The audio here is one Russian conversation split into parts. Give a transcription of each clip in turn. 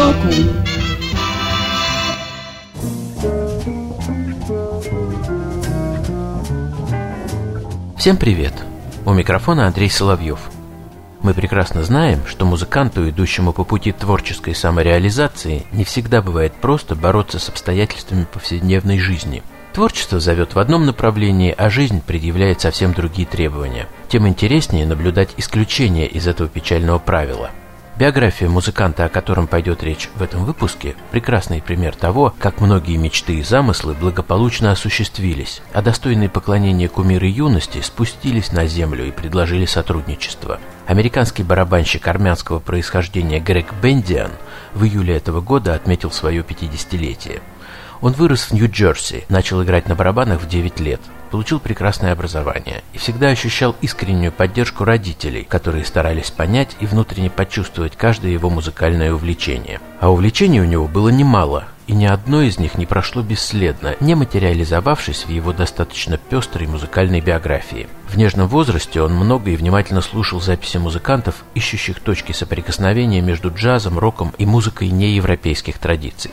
Сбоку Всем привет! У микрофона Андрей Соловьев. Мы прекрасно знаем, что музыканту, идущему по пути творческой самореализации, не всегда бывает просто бороться с обстоятельствами повседневной жизни. Творчество зовет в одном направлении, а жизнь предъявляет совсем другие требования. Тем интереснее наблюдать исключения из этого печального правила – Биография музыканта, о котором пойдет речь в этом выпуске, прекрасный пример того, как многие мечты и замыслы благополучно осуществились, а достойные поклонения кумиры юности спустились на землю и предложили сотрудничество. Американский барабанщик армянского происхождения Грег Бендиан в июле этого года отметил свое 50-летие. Он вырос в Нью-Джерси, начал играть на барабанах в 9 лет получил прекрасное образование и всегда ощущал искреннюю поддержку родителей, которые старались понять и внутренне почувствовать каждое его музыкальное увлечение. А увлечений у него было немало, и ни одно из них не прошло бесследно, не материализовавшись в его достаточно пестрой музыкальной биографии. В нежном возрасте он много и внимательно слушал записи музыкантов, ищущих точки соприкосновения между джазом, роком и музыкой неевропейских традиций.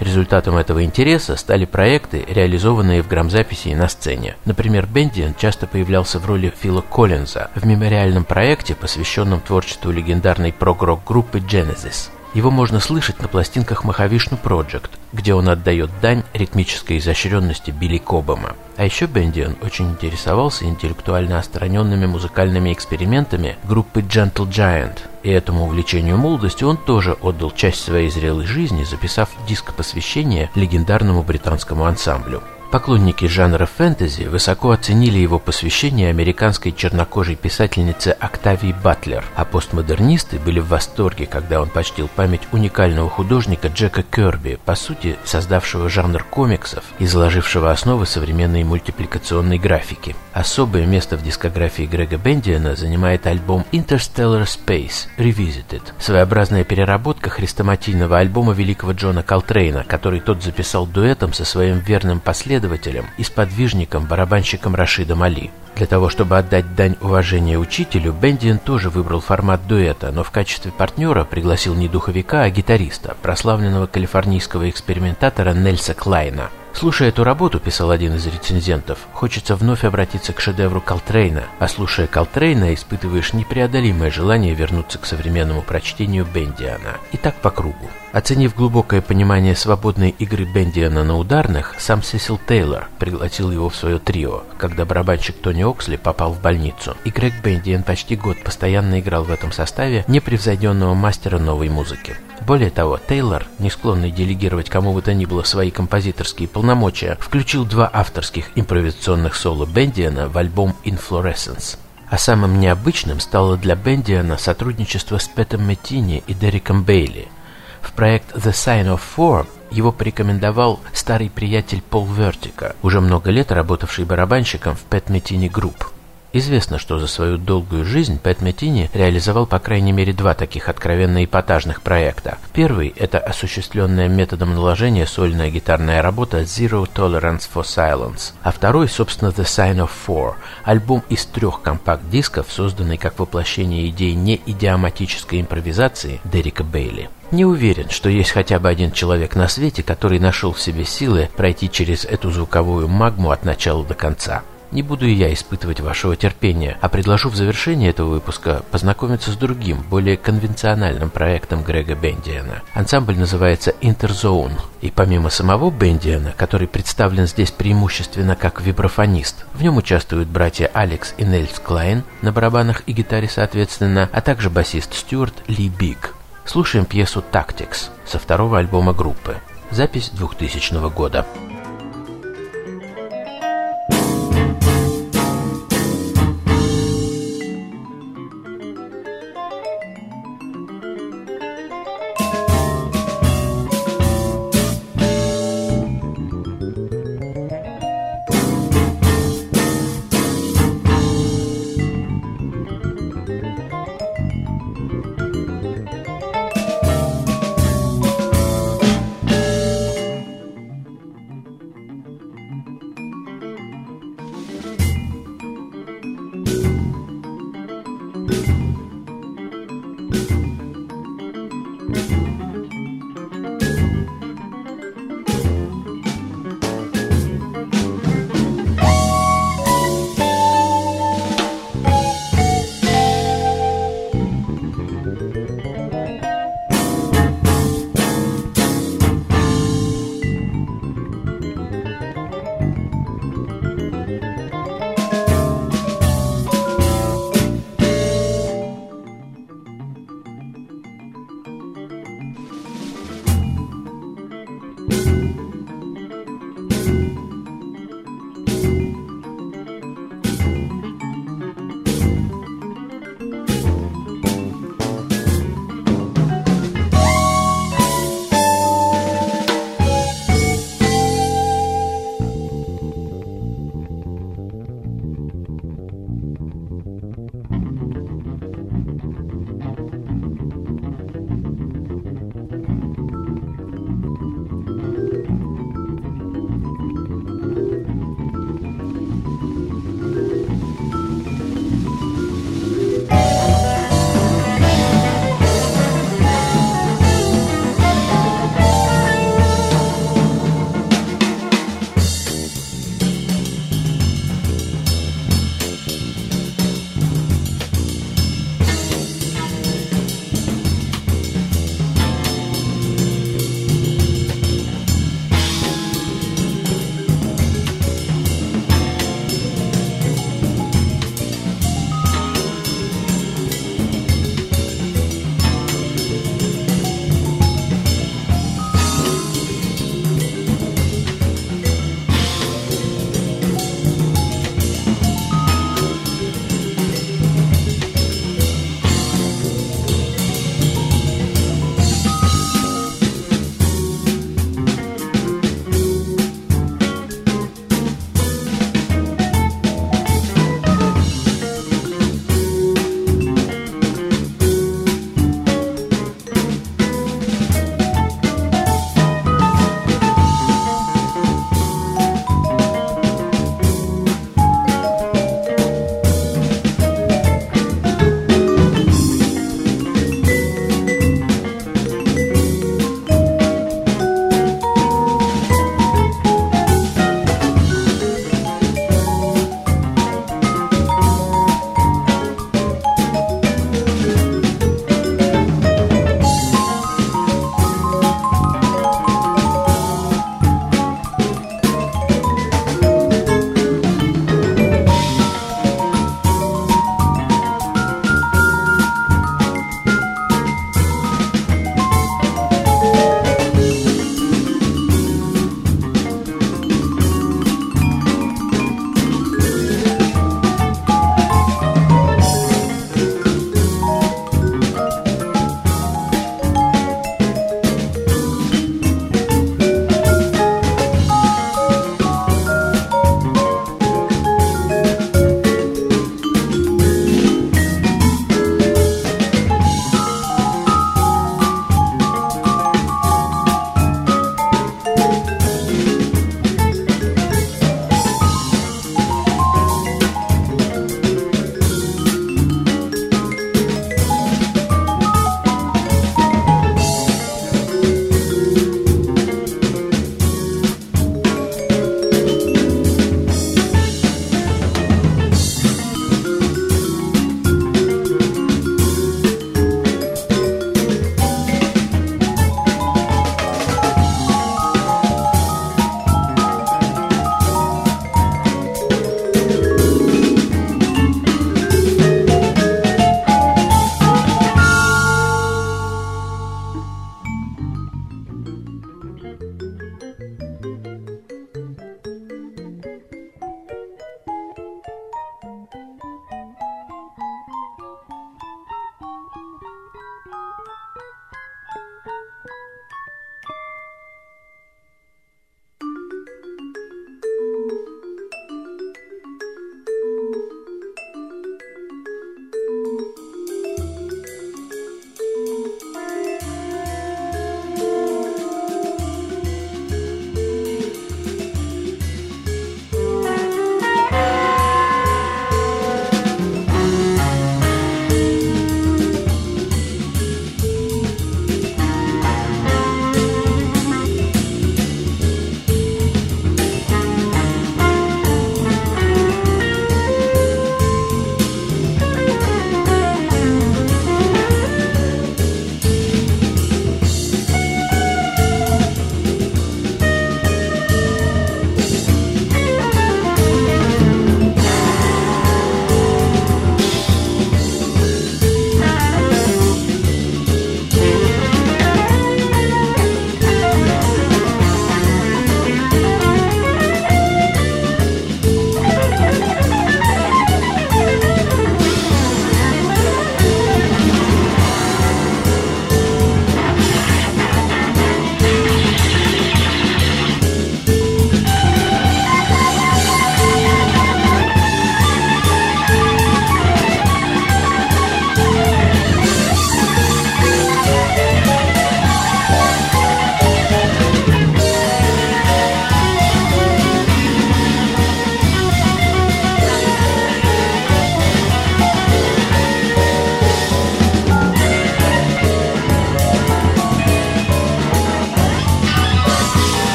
Результатом этого интереса стали проекты, реализованные в грамзаписи и на сцене. Например, Бендиан часто появлялся в роли Фила Коллинза в мемориальном проекте, посвященном творчеству легендарной прог-рок группы Genesis. Его можно слышать на пластинках Махавишну Project, где он отдает дань ритмической изощренности Билли Кобама. А еще Бендиан очень интересовался интеллектуально остраненными музыкальными экспериментами группы Gentle Giant, и этому увлечению молодости он тоже отдал часть своей зрелой жизни, записав диск посвящения легендарному британскому ансамблю. Поклонники жанра фэнтези высоко оценили его посвящение американской чернокожей писательнице Октавии Батлер, а постмодернисты были в восторге, когда он почтил память уникального художника Джека Керби, по сути создавшего жанр комиксов и заложившего основы современной мультипликационной графики. Особое место в дискографии Грега Бендиана занимает альбом Interstellar Space Revisited, своеобразная переработка хрестоматийного альбома великого Джона Колтрейна, который тот записал дуэтом со своим верным последователем последователем и сподвижником, барабанщиком Рашидом Али. Для того, чтобы отдать дань уважения учителю, Бендиан тоже выбрал формат дуэта, но в качестве партнера пригласил не духовика, а гитариста, прославленного калифорнийского экспериментатора Нельса Клайна. Слушая эту работу, писал один из рецензентов, хочется вновь обратиться к шедевру Колтрейна, а слушая Колтрейна, испытываешь непреодолимое желание вернуться к современному прочтению Бендиана. И так по кругу. Оценив глубокое понимание свободной игры Бендиана на ударных, сам Сесил Тейлор пригласил его в свое трио, когда барабанщик Тони Оксли попал в больницу, и Грег Бендиан почти год постоянно играл в этом составе непревзойденного мастера новой музыки. Более того, Тейлор, не склонный делегировать кому бы то ни было свои композиторские полномочия, включил два авторских импровизационных соло Бендиана в альбом «Inflorescence». А самым необычным стало для Бендиана сотрудничество с Пэтом Меттини и Дереком Бейли – в проект The Sign of Four его порекомендовал старый приятель Пол Вертика, уже много лет работавший барабанщиком в Pet Metheny Group. Известно, что за свою долгую жизнь Пэт Метини реализовал по крайней мере два таких откровенно эпатажных проекта. Первый – это осуществленная методом наложения сольная гитарная работа Zero Tolerance for Silence, а второй, собственно, The Sign of Four – альбом из трех компакт-дисков, созданный как воплощение идей неидиоматической импровизации Дерека Бейли. Не уверен, что есть хотя бы один человек на свете, который нашел в себе силы пройти через эту звуковую магму от начала до конца. Не буду и я испытывать вашего терпения, а предложу в завершении этого выпуска познакомиться с другим, более конвенциональным проектом Грега Бендиана. Ансамбль называется Interzone, и помимо самого Бендиана, который представлен здесь преимущественно как вибрафонист, в нем участвуют братья Алекс и Нельс Клайн на барабанах и гитаре соответственно, а также басист Стюарт Либиг. Слушаем пьесу «Tactics» со второго альбома группы. Запись 2000 года.